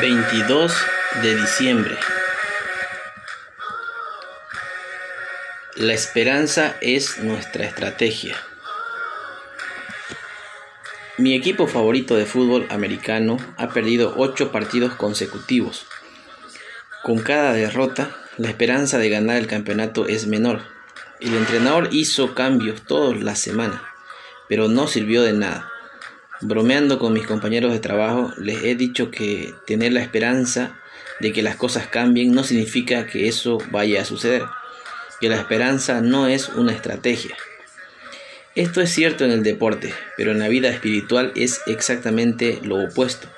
22 de diciembre. La esperanza es nuestra estrategia. Mi equipo favorito de fútbol americano ha perdido 8 partidos consecutivos. Con cada derrota, la esperanza de ganar el campeonato es menor. El entrenador hizo cambios todas las semanas, pero no sirvió de nada. Bromeando con mis compañeros de trabajo, les he dicho que tener la esperanza de que las cosas cambien no significa que eso vaya a suceder, que la esperanza no es una estrategia. Esto es cierto en el deporte, pero en la vida espiritual es exactamente lo opuesto.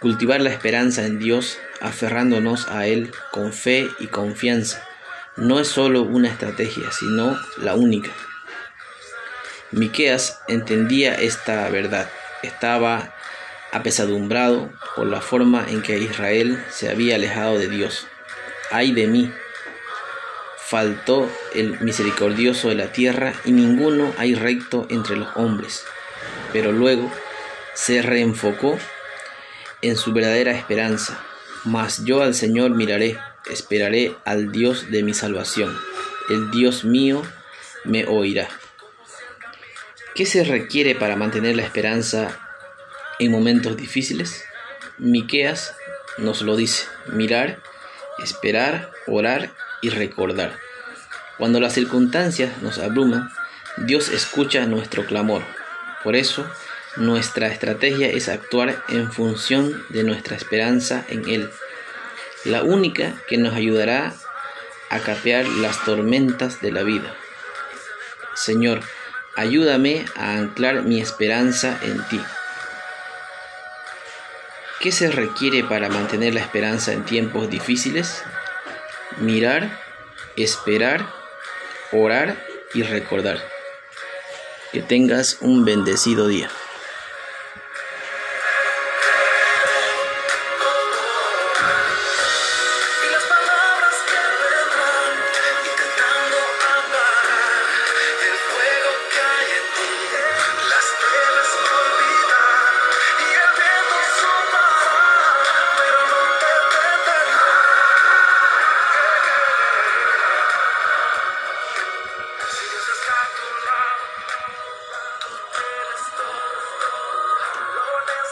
Cultivar la esperanza en Dios, aferrándonos a Él con fe y confianza, no es solo una estrategia, sino la única. Miqueas entendía esta verdad. Estaba apesadumbrado por la forma en que Israel se había alejado de Dios. Ay de mí. Faltó el misericordioso de la tierra y ninguno hay recto entre los hombres. Pero luego se reenfocó en su verdadera esperanza. Mas yo al Señor miraré, esperaré al Dios de mi salvación. El Dios mío me oirá. ¿Qué se requiere para mantener la esperanza en momentos difíciles? Miqueas nos lo dice: mirar, esperar, orar y recordar. Cuando las circunstancias nos abruman, Dios escucha nuestro clamor. Por eso, nuestra estrategia es actuar en función de nuestra esperanza en Él, la única que nos ayudará a capear las tormentas de la vida. Señor, Ayúdame a anclar mi esperanza en ti. ¿Qué se requiere para mantener la esperanza en tiempos difíciles? Mirar, esperar, orar y recordar. Que tengas un bendecido día.